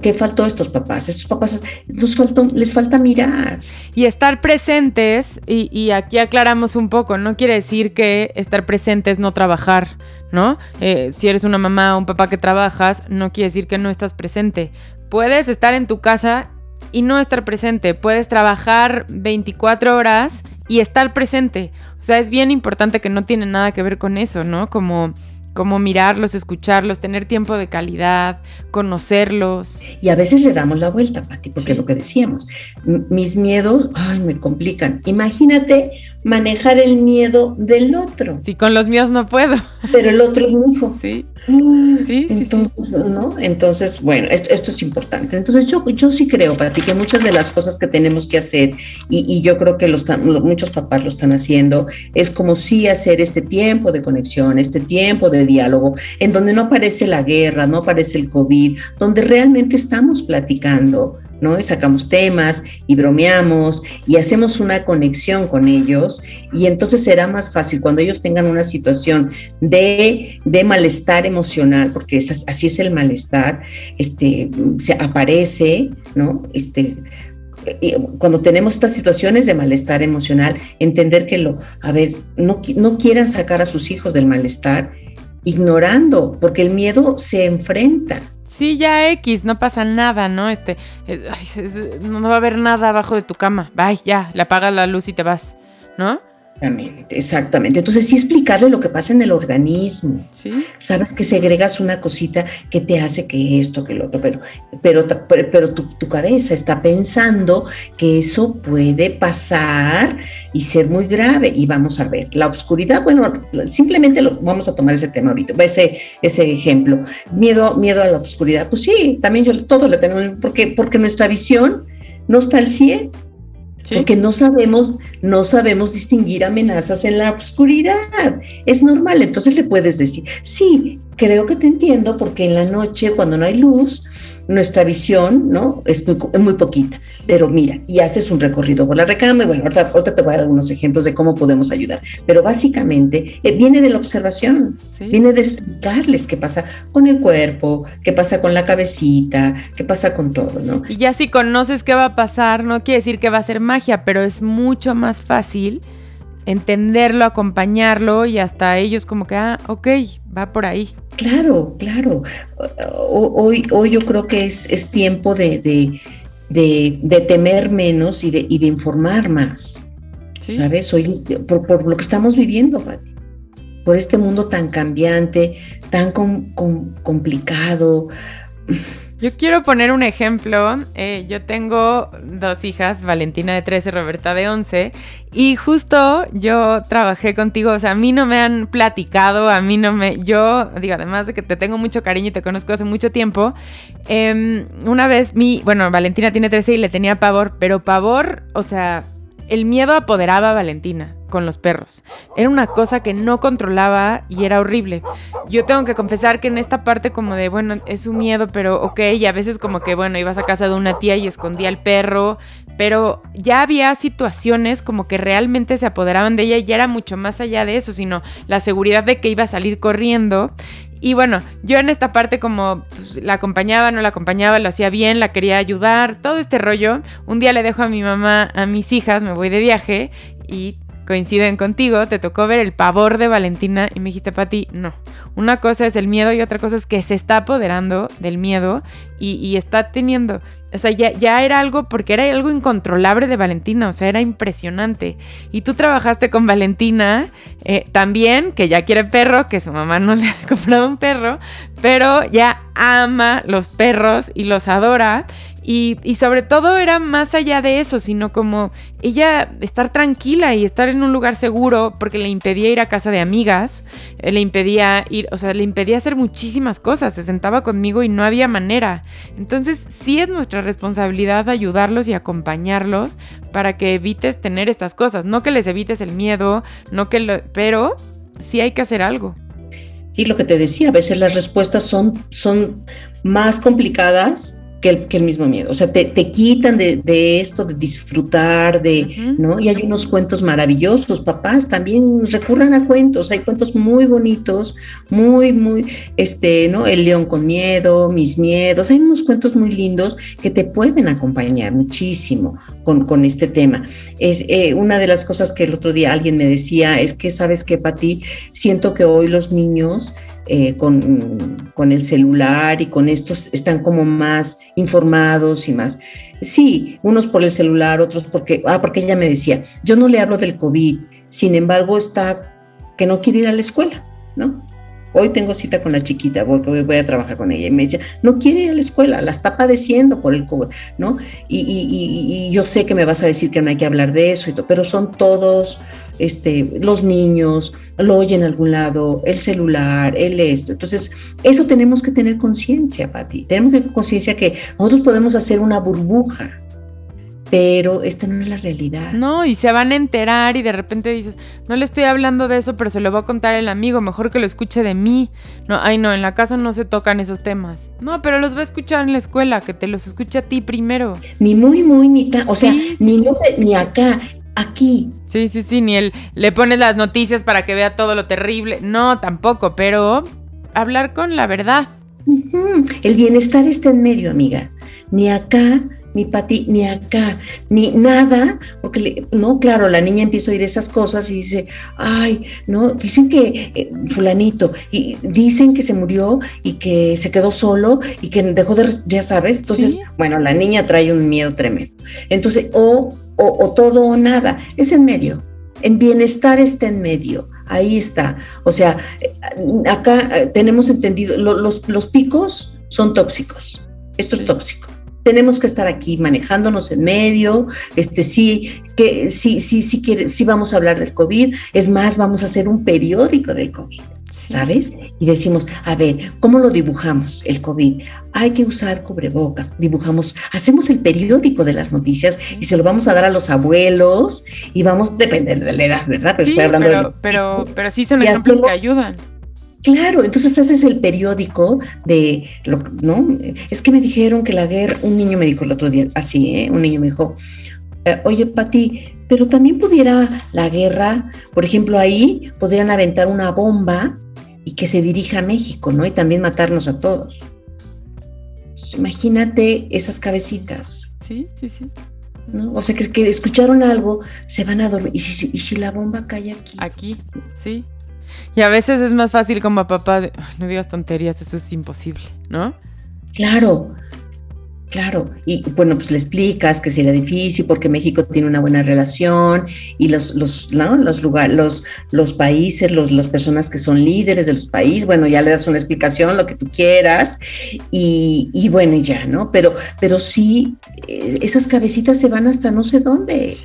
¿Qué faltó a estos papás? Estos papás les, faltó, les falta mirar y estar presentes y, y aquí aclaramos un poco, no quiere decir que estar presente es no trabajar, ¿no? Eh, si eres una mamá o un papá que trabajas, no quiere decir que no estás presente. Puedes estar en tu casa y no estar presente. Puedes trabajar 24 horas y estar presente. O sea, es bien importante que no tiene nada que ver con eso, ¿no? Como como mirarlos, escucharlos, tener tiempo de calidad, conocerlos. Y a veces le damos la vuelta, Pati, porque lo que decíamos, mis miedos, ay, me complican. Imagínate manejar el miedo del otro. Sí, con los míos no puedo. Pero el otro es mi hijo. Sí. Sí, Entonces, ¿no? Entonces, bueno, esto, esto, es importante. Entonces, yo, yo sí creo, Pati, que muchas de las cosas que tenemos que hacer, y, y yo creo que los, muchos papás lo están haciendo, es como sí hacer este tiempo de conexión, este tiempo de diálogo, en donde no aparece la guerra, no aparece el COVID, donde realmente estamos platicando Y sacamos temas y bromeamos y hacemos una conexión con ellos y entonces será más fácil cuando ellos tengan una situación de, malestar emocional, porque así es el malestar, este, se aparece, ¿no? Este, cuando tenemos estas situaciones de malestar emocional, entender que lo, a ver, no, no quieran sacar a sus hijos del malestar ignorando, porque el miedo se enfrenta. Sí, ya X, no pasa nada, ¿no? Este, eh, no va a haber nada abajo de tu cama. Bye, ya, le apagas la luz y te vas, ¿no? Exactamente, exactamente. Entonces, sí explicarle lo que pasa en el organismo. ¿Sí? Sabes que segregas una cosita que te hace que esto, que lo otro, pero, pero, pero tu, cabeza está pensando que eso puede pasar y ser muy grave. Y vamos a ver, la oscuridad, bueno, simplemente lo, vamos a tomar ese tema ahorita, ese, ese ejemplo. Miedo, miedo a la oscuridad. Pues sí, también yo todo lo tenemos, porque, porque nuestra visión no está al 100 porque no sabemos, no sabemos distinguir amenazas en la oscuridad. Es normal, entonces le puedes decir, sí, creo que te entiendo porque en la noche cuando no hay luz, nuestra visión, ¿no? Es muy, muy poquita. Pero mira, y haces un recorrido por la recámara, y bueno, ahorita, te voy a dar algunos ejemplos de cómo podemos ayudar. Pero básicamente eh, viene de la observación, viene de explicarles qué pasa con el cuerpo, qué pasa con la cabecita, qué pasa con todo, ¿no? Y ya si conoces qué va a pasar, no quiere decir que va a ser magia, pero es mucho más fácil entenderlo, acompañarlo y hasta ellos como que, ah, ok, va por ahí. Claro, claro. Hoy, hoy yo creo que es, es tiempo de, de, temer menos y de, y de informar más. ¿Sabes? Hoy, por, lo que estamos viviendo, Pati. Por este mundo tan cambiante, tan complicado. Yo quiero poner un ejemplo. Eh, yo tengo dos hijas, Valentina de 13, Roberta de 11, y justo yo trabajé contigo, o sea, a mí no me han platicado, a mí no me, yo digo, además de que te tengo mucho cariño y te conozco hace mucho tiempo, em, una vez mi, bueno, Valentina tiene 13 y le tenía pavor, pero pavor, o sea, el miedo apoderaba a Valentina con los perros. Era una cosa que no controlaba y era horrible. Yo tengo que confesar que en esta parte como de, bueno, es un miedo, pero ok, y a veces como que, bueno, ibas a casa de una tía y escondía al perro, pero ya había situaciones como que realmente se apoderaban de ella y era mucho más allá de eso, sino la seguridad de que iba a salir corriendo. Y bueno, yo en esta parte como pues, la acompañaba, no la acompañaba, lo hacía bien, la quería ayudar, todo este rollo. Un día le dejo a mi mamá, a mis hijas, me voy de viaje y coinciden contigo, te tocó ver el pavor de Valentina y me dijiste, Pati, no. Una cosa es el miedo y otra cosa es que se está apoderando del miedo y, está teniendo o sea, ya, era algo, porque era algo incontrolable de Valentina, o sea, era impresionante. Y tú trabajaste con Valentina eh, también, que ya quiere perro, que su mamá no [LAUGHS] le ha comprado un perro, pero ya ama los perros y los adora. Y, sobre todo era más allá de eso, sino como ella estar tranquila y estar en un lugar seguro porque le impedía ir a casa de amigas, eh, le impedía ir, o sea, le impedía hacer muchísimas cosas, se sentaba conmigo y no había manera. Entonces sí es nuestra responsabilidad ayudarlos y acompañarlos para que evites tener estas cosas, no que les evites el miedo, no que lo, pero sí hay que hacer algo. Sí, lo que te decía, a veces las respuestas son, son más complicadas que el, mismo miedo. O sea, te, quitan de, esto, de disfrutar, de, ¿no? Y hay unos cuentos maravillosos. Papás también recurran a cuentos. Hay cuentos muy bonitos, muy, muy, este, ¿no? El león con miedo, mis miedos. Hay unos cuentos muy lindos que te pueden acompañar muchísimo con, con este tema. Es eh, una de las cosas que el otro día alguien me decía es que, ¿sabes qué, Pati? Siento que hoy los niños eh, con, con, el celular y con estos están como más informados y más. Sí, unos por el celular, otros porque, ah, porque ella me decía, yo no le hablo del COVID, sin embargo está que no quiere ir a la escuela, ¿no? Hoy tengo cita con la chiquita porque voy a trabajar con ella y me decía, no quiere ir a la escuela, la está padeciendo por el COVID, ¿no? Y, y, y, yo sé que me vas a decir que no hay que hablar de eso, y todo, pero son todos este, los niños, lo oyen en algún lado, el celular, el esto. Entonces, eso tenemos que tener conciencia, Pati. Tenemos que tener conciencia que nosotros podemos hacer una burbuja pero esta no es la realidad. No, y se van a enterar y de repente dices, no le estoy hablando de eso, pero se lo va a contar el amigo, mejor que lo escuche de mí. No, ay no, en la casa no se tocan esos temas. No, pero los va a escuchar en la escuela, que te los escuche a ti primero. Ni muy, muy, ni tan, o sea, ni, No sé, ni acá, aquí. Sí, sí, sí, ni él le pones las noticias para que vea todo lo terrible. No, tampoco, pero hablar con la verdad. El bienestar está en medio, amiga. Ni acá ni Pati, ni acá, ni nada, porque no, claro, la niña empieza a oír esas cosas y dice, ay, no, dicen que eh, fulanito, y dicen que se murió y que se quedó solo y que dejó de, ya sabes, entonces, bueno, la niña trae un miedo tremendo. Entonces, o, o, todo o nada, es en medio. En bienestar está en medio, ahí está. O sea, acá eh, tenemos entendido, los, los picos son tóxicos, esto es tóxico. Tenemos que estar aquí manejándonos en medio, este sí, que sí, sí, sí, sí vamos a hablar del COVID, es más, vamos a hacer un periódico del COVID, ¿sabes? Y decimos, a ver, ¿cómo lo dibujamos el COVID? Hay que usar cubrebocas, dibujamos, hacemos el periódico de las noticias y se lo vamos a dar a los abuelos y vamos a depender de la edad, ¿verdad? Pero estoy hablando de pero, pero sí son ejemplos que ayudan. Claro, entonces haces el periódico de, ¿no? Es que me dijeron que la guerra, un niño me dijo el otro día, así, ¿eh? un niño me dijo, eh, oye, Pati, pero también pudiera la guerra, por ejemplo, ahí podrían aventar una bomba y que se dirija a México, ¿no? Y también matarnos a todos. imagínate esas cabecitas. Sí, sí, sí. ¿no? O sea, que, que escucharon algo, se van a dormir. ¿Y si, ¿Y si la bomba cae aquí? Aquí, sí. Y a veces es más fácil como papá, no digas tonterías, eso es imposible, ¿no? Claro, Claro, y bueno, pues le explicas que sería difícil porque México tiene una buena relación y los, los, los, los, los países, los, las personas que son líderes de los países, bueno, ya le das una explicación, lo que tú quieras, y, y bueno, y ya, ¿no? Pero, pero sí, eh, esas cabecitas se van hasta no sé dónde,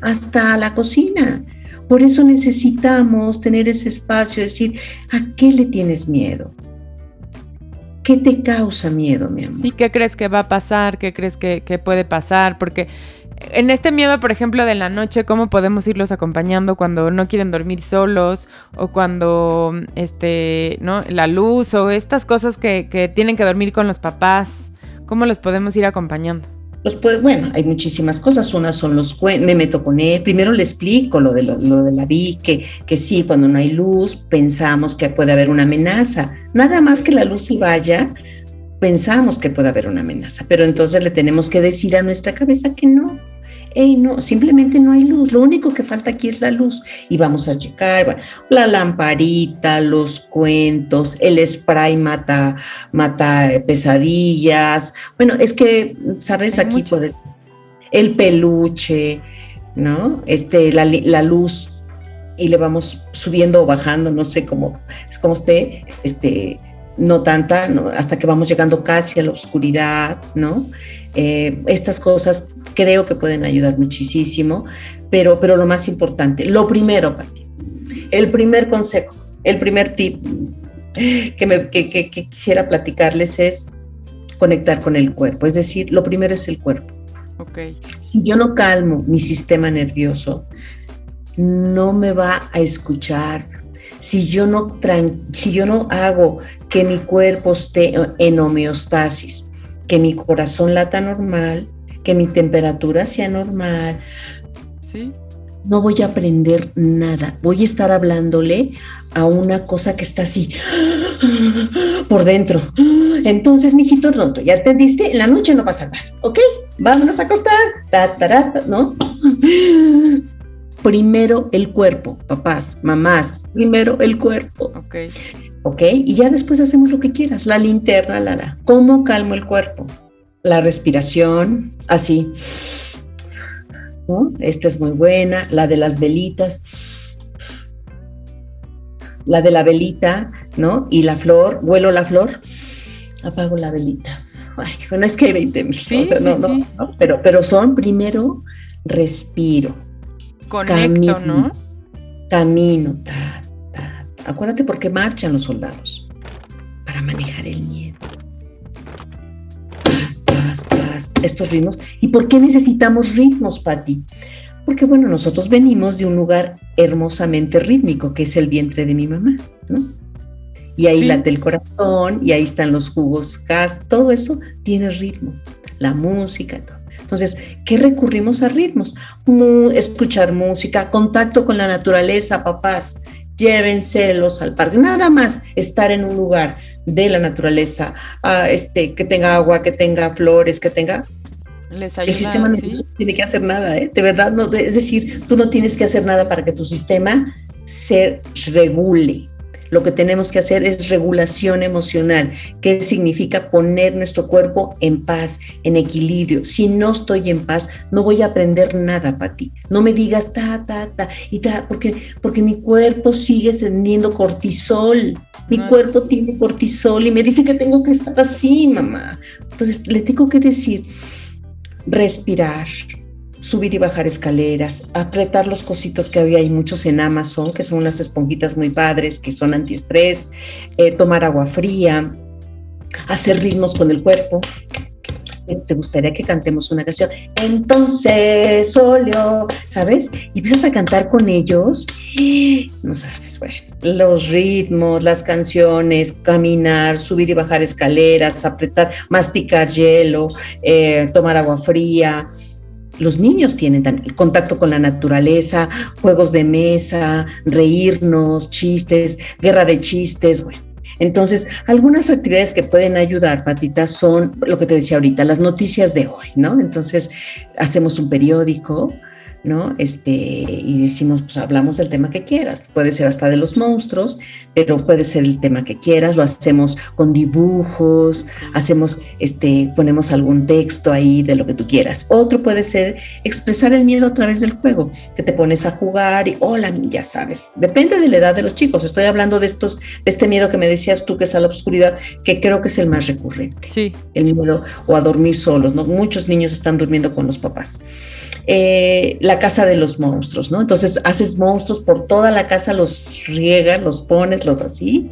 hasta la cocina. Por eso necesitamos tener ese espacio, decir, ¿a qué le tienes miedo? ¿Qué te causa miedo, mi amor? Sí, ¿qué crees que va a pasar? ¿Qué crees que, puede pasar? Porque en este miedo, por ejemplo, de la noche, ¿cómo podemos irlos acompañando cuando no quieren dormir solos? O cuando, este, ¿no? La luz o estas cosas que, que tienen que dormir con los papás. ¿Cómo los podemos ir acompañando? Bueno, hay muchísimas cosas. Unas son los cuentos, me meto con él. Primero le explico lo de, lo, de la vi, que, que sí, cuando no hay luz, pensamos que puede haber una amenaza. Nada más que la luz se vaya, pensamos que puede haber una amenaza. Pero entonces le tenemos que decir a nuestra cabeza que no. Hey, no, simplemente no hay luz. Lo único que falta aquí es la luz. Y vamos a checar la lamparita, los cuentos, el spray mata, mata pesadillas. Bueno, es que, ¿sabes? aquí puedes. El peluche, ¿no? Este, la, la luz y le vamos subiendo o bajando, no sé cómo, es como esté, este, no tanta, hasta que vamos llegando casi a la oscuridad, ¿no? Eh, estas cosas creo que pueden ayudar muchísimo, pero, pero lo más importante, lo primero, Pati, el primer consejo, el primer tip que, me, que quisiera platicarles es conectar con el cuerpo, es decir, lo primero es el cuerpo. Okay. Si yo no calmo mi sistema nervioso, no me va a escuchar. Si yo no, si yo no hago que mi cuerpo esté en homeostasis, que mi corazón lata normal, que mi temperatura sea normal, ¿Sí? no voy a aprender nada. Voy a estar hablándole a una cosa que está así por dentro. Entonces, mijito, no, ya entendiste, en la noche no pasa nada, ¿ok? Vámonos a acostar, ta, ¿no? primero el cuerpo, papás, mamás, primero el cuerpo. Ok. Ok, y ya después hacemos lo que quieras, la linterna, la, la. ¿Cómo calmo el cuerpo? La respiración, así. Esta es muy buena, la de las velitas. La de la velita, ¿no? Y la flor, vuelo la flor, apago la velita. Ay, bueno, es que hay 20 mil. Sí, sí, no, sí. no, pero, pero son primero respiro Conecto, camino, ¿no? Camino, Acuérdate por qué marchan los soldados. Para manejar el miedo. Paz, paz, paz. Estos ritmos. ¿Y por qué necesitamos ritmos, Patti? Porque, bueno, nosotros venimos de un lugar hermosamente rítmico, que es el vientre de mi mamá, ¿no? Y ahí late el corazón, y ahí están los jugos gas, todo eso tiene ritmo. La música, todo. Entonces, ¿qué recurrimos a ritmos? escuchar música, contacto con la naturaleza, papás. Llévenselos al parque, nada más estar en un lugar de la naturaleza, este, que tenga agua, que tenga flores, que tenga el sistema no tiene que hacer nada, ¿eh? de verdad, no, es decir, tú no tienes que hacer nada para que tu sistema se regule. Lo que tenemos que hacer es regulación emocional, que significa poner nuestro cuerpo en paz, en equilibrio. Si no estoy en paz, no voy a aprender nada para ti. No me digas ta, ta, ta, y ta, porque, porque mi cuerpo sigue teniendo cortisol. Mi cuerpo tiene cortisol y me dice que tengo que estar así, mamá. Entonces le tengo que decir, respirar, subir y bajar escaleras, apretar los cositos que había, hay muchos en Amazon, que son unas esponjitas muy padres, que son antiestrés, eh, tomar agua fría, hacer ritmos con el cuerpo. ¿Te gustaría que cantemos una canción? Entonces, Solio, ¿sabes? Y empiezas a cantar con ellos. No sabes, bueno, los ritmos, las canciones, caminar, subir y bajar escaleras, apretar, masticar hielo, eh, tomar agua fría los niños tienen contacto con la naturaleza, juegos de mesa, reírnos, chistes, guerra de chistes, bueno. Entonces, algunas actividades que pueden ayudar, Patita, son lo que te decía ahorita, las noticias de hoy, ¿no? Entonces, hacemos un periódico, ¿no? Este, y decimos, pues hablamos del tema que quieras. Puede ser hasta de los monstruos, pero puede ser el tema que quieras. Lo hacemos con dibujos, hacemos, este, ponemos algún texto ahí de lo que tú quieras. Otro puede ser expresar el miedo a través del juego, que te pones a jugar y, hola, ya sabes. Depende de la edad de los chicos. Estoy hablando de estos, de este miedo que me decías tú, que es a la oscuridad, que creo que es el más recurrente. Sí. El miedo o a dormir solos, ¿no? Muchos niños están durmiendo con los papás. Eh, la casa de los monstruos, ¿no? Entonces haces monstruos por toda la casa, los riegas, los pones, los así,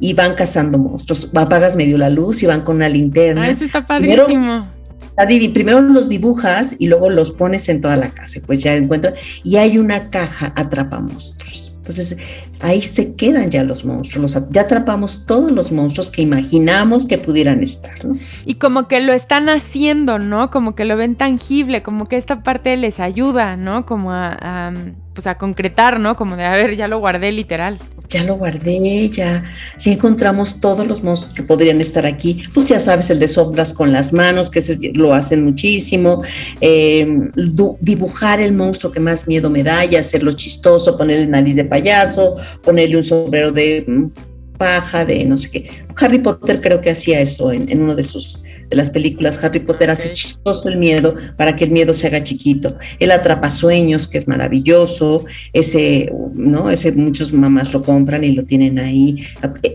y van cazando monstruos. Apagas medio la luz y van con una linterna. Ah, eso está padrísimo. Primero, primero los dibujas y luego los pones en toda la casa, pues ya encuentran, y hay una caja atrapa monstruos. Entonces, ahí se quedan ya los monstruos, ya atrapamos todos los monstruos que imaginamos que pudieran estar, ¿no? Y como que lo están haciendo, ¿no? Como que lo ven tangible, como que esta parte les ayuda, ¿no? Como a, pues a concretar, ¿no? Como de, a ver, ya lo guardé literal. ya lo guardé, ya, ya encontramos todos los monstruos que podrían estar aquí. Pues ya sabes, el de sombras con las manos, que lo hacen muchísimo. Em, dibujar el monstruo que más miedo me da y hacerlo chistoso, ponerle nariz de payaso, ponerle un sombrero de mm, paja, de no sé qué. Harry Potter creo que hacía eso en, en uno de sus de las películas. Harry Potter hace chistoso el miedo para que el miedo se haga chiquito. El atrapasueños, que es maravilloso, ese, ¿no? Ese muchos mamás lo compran y lo tienen ahí.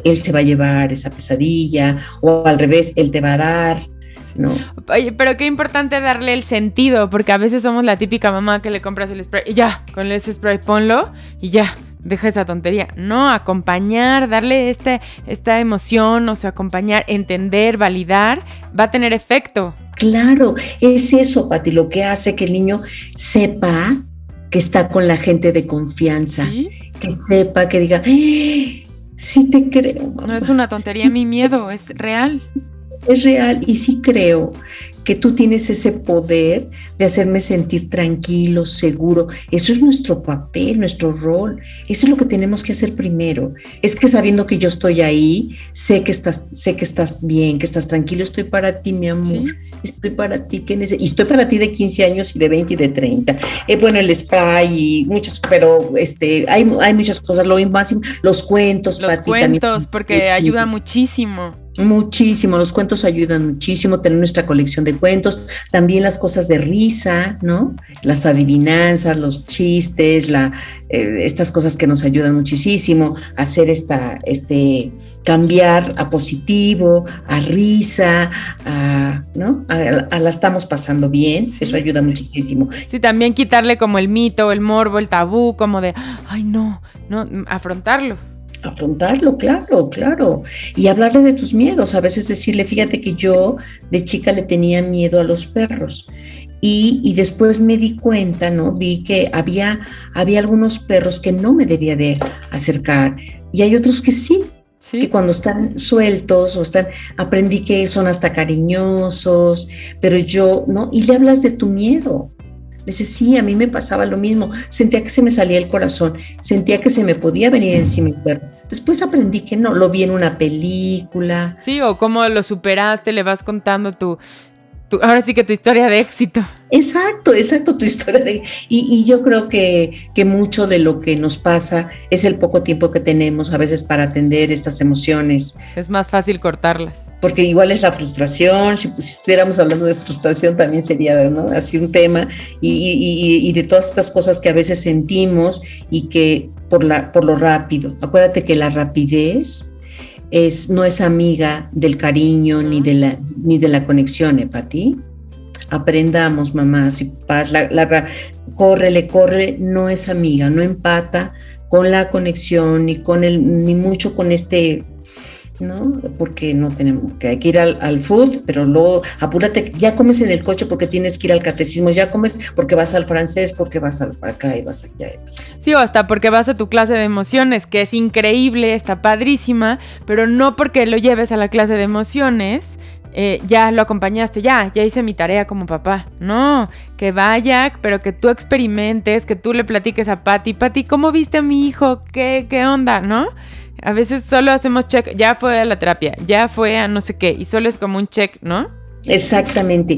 Él se va a llevar esa pesadilla, o al revés, él te va a dar. ¿no? Oye, pero qué importante darle el sentido, porque a veces somos la típica mamá que le compras el spray y ya, con ese spray ponlo y ya, deja esa tontería. No, acompañar, darle este, esta emoción, o sea, acompañar, entender, validar, va a tener efecto. Claro, es eso, Pati, lo que hace que el niño sepa que está con la gente de confianza, que sepa, que diga, ¡Eh! sí te creo. No es una tontería mi miedo, es real. Es real y sí creo que tú tienes ese poder de hacerme sentir tranquilo, seguro. Eso es nuestro papel, nuestro rol. Eso es lo que tenemos que hacer primero. Es que sabiendo que yo estoy ahí, sé que estás, sé que estás bien, que estás tranquilo, estoy para ti, mi amor. Estoy para ti, que y estoy para ti de 15 años y de 20 y de 30. Eh, bueno, el spray y muchas, pero este, hay, hay muchas cosas, lo más, los cuentos. Los cuentos, porque ayuda muchísimo. Muchísimo, los cuentos ayudan muchísimo, tener nuestra colección de cuentos, también las cosas de risa, ¿no? Las adivinanzas, los chistes, la, eh, estas cosas que nos ayudan muchísimo, hacer esta, este, cambiar a positivo, a risa, a, ¿no? A, la estamos pasando bien, eso ayuda muchísimo. Sí, también quitarle como el mito, el morbo, el tabú, como de, ay no, no, afrontarlo afrontarlo, claro, claro. Y hablarle de tus miedos. A veces decirle, fíjate que yo de chica le tenía miedo a los perros. Y, después me di cuenta, ¿no? Vi que había, había algunos perros que no me debía de acercar y hay otros que sí, ¿Sí? que cuando están sueltos o están, aprendí que son hasta cariñosos, pero yo, ¿no? Y le hablas de tu miedo, le dice, sí, a mí me pasaba lo mismo. Sentía que se me salía el corazón, sentía que se me podía venir encima el cuerpo. Después aprendí que no, lo vi en una película. Sí, o cómo lo superaste, le vas contando tu, ahora sí que tu historia de éxito. Exacto, exacto, tu historia de... Y, yo creo que, que, mucho de lo que nos pasa es el poco tiempo que tenemos a veces para atender estas emociones. Es más fácil cortarlas. Porque igual es la frustración, si, pues, estuviéramos hablando de frustración también sería ¿no? así un tema, y, y, de todas estas cosas que a veces sentimos y que por, la, por lo rápido. Acuérdate que la rapidez es, no es amiga del cariño ni de la, ni de la conexión, ¿eh, Pati? Aprendamos, mamá, si paz, la, la, corre, corre, no es amiga, no empata con la conexión ni con el, ni mucho con este ¿no? Porque no tenemos, que hay que ir al, food, pero luego apúrate, ya comes en el coche porque tienes que ir al catecismo, ya comes porque vas al francés, porque vas al, acá y vas allá. Sí, o hasta porque vas a tu clase de emociones, que es increíble, está padrísima, pero no porque lo lleves a la clase de emociones, eh, ya lo acompañaste, ya, ya hice mi tarea como papá. No, que vaya, pero que tú experimentes, que tú le platiques a Patti, Patti, ¿cómo viste a mi hijo? ¿Qué, qué onda? ¿No? A veces solo hacemos check, ya fue a la terapia, ya fue a no sé qué, y solo es como un check, ¿no? Exactamente.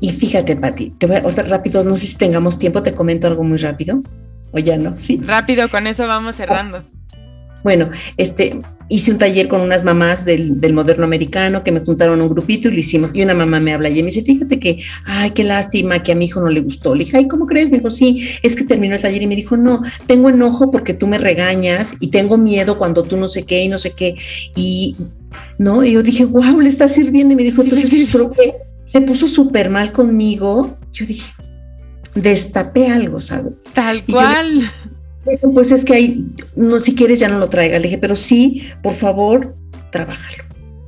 Y fíjate, Pati, te voy a, rápido, no sé si tengamos tiempo, te comento algo muy rápido. O ya no, sí. Rápido, con eso vamos cerrando. Bueno, este, hice un taller con unas mamás del, moderno americano que me juntaron un grupito y lo hicimos. Y una mamá me habla y me dice, fíjate que, ay, qué lástima que a mi hijo no le gustó. Le dije, ay, ¿cómo crees? Me dijo, sí, es que terminó el taller y me dijo, no, tengo enojo porque tú me regañas y tengo miedo cuando tú no sé qué y no sé qué. Y, ¿no? Y yo dije, wow, le está sirviendo. Y me dijo, entonces, pues, que se puso súper mal conmigo. Yo dije, destapé algo, ¿sabes? Tal cual pues es que hay, no, si quieres ya no lo traiga. Le dije, pero sí, por favor, trabájalo.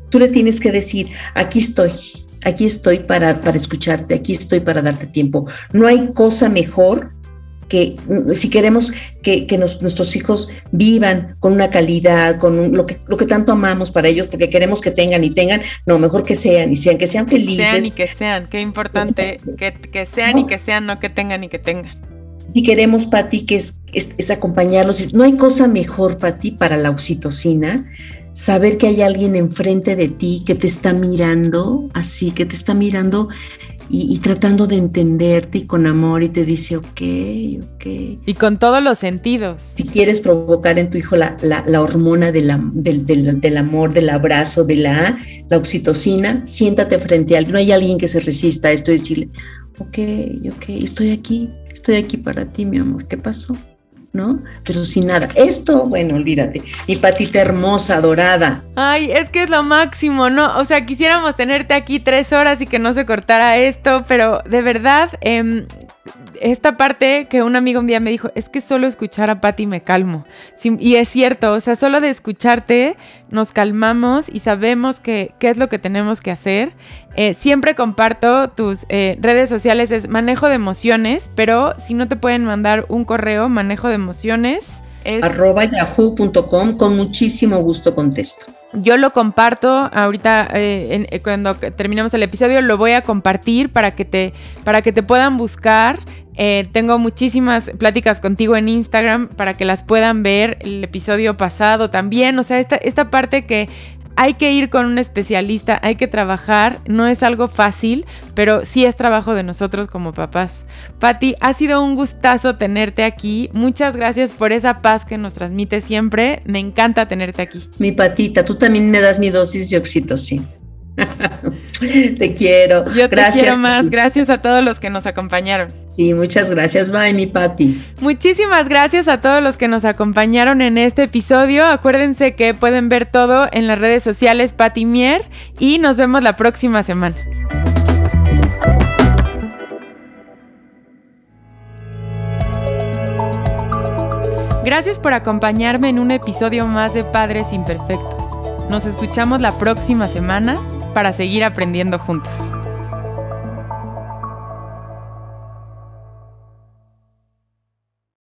Tú le tienes que decir, aquí estoy, aquí estoy para, para escucharte, aquí estoy para darte tiempo. No hay cosa mejor que si queremos que, nuestros hijos vivan con una calidad, con lo, que, lo que tanto amamos para ellos, porque queremos que tengan y tengan, no, mejor que sean y sean, que sean felices. Sean y que sean, qué importante, que, que sean y que sean, no que tengan y que tengan Y queremos, Pati, que es, es, acompañarlos. No hay cosa mejor, Pati, para la oxitocina, saber que hay alguien enfrente de ti que te está mirando, así, que te está mirando y, tratando de entenderte y con amor y te dice, ok, ok. Y con todos los sentidos. Si quieres provocar en tu hijo la, la, hormona del, del, amor, del abrazo, de la, la oxitocina, siéntate frente a alguien. No hay alguien que se resista a esto y decirle, ok, ok, estoy aquí, estoy aquí para ti, mi amor, ¿qué pasó? ¿no? Pero sin nada. Esto, bueno, olvídate. Mi patita hermosa, dorada. Ay, es que es lo máximo, ¿no? O sea, quisiéramos tenerte aquí tres horas y que no se cortara esto, pero de verdad, eh, esta parte que un amigo un día me dijo, es que solo escuchar a Patti me calmo. y es cierto, o sea, solo de escucharte nos calmamos y sabemos qué es lo que tenemos que hacer. Eh, siempre comparto tus eh, redes sociales, es manejo de emociones, pero si no te pueden mandar un correo, manejo de emociones. Es... Arroba yahoo.com, con muchísimo gusto contesto. Yo lo comparto ahorita eh, cuando terminemos el episodio lo voy a compartir para que te para que te puedan buscar eh, tengo muchísimas pláticas contigo en Instagram para que las puedan ver el episodio pasado también. O sea, esta, esta parte que hay que ir con un especialista, hay que trabajar, no es algo fácil, pero sí es trabajo de nosotros como papás. Patti, ha sido un gustazo tenerte aquí. Muchas gracias por esa paz que nos transmite siempre. Me encanta tenerte aquí. Mi patita, tú también me das mi dosis de oxitocina. [LAUGHS] te quiero. Yo te quiero más. Gracias a todos los que nos acompañaron. Sí, muchas gracias. Bye, mi Patti. Muchísimas gracias a todos los que nos acompañaron en este episodio. Acuérdense que pueden ver todo en las redes sociales Patti Mier y nos vemos la próxima semana. Gracias por acompañarme en un episodio más de Padres Imperfectos. Nos escuchamos la próxima semana para seguir aprendiendo juntos.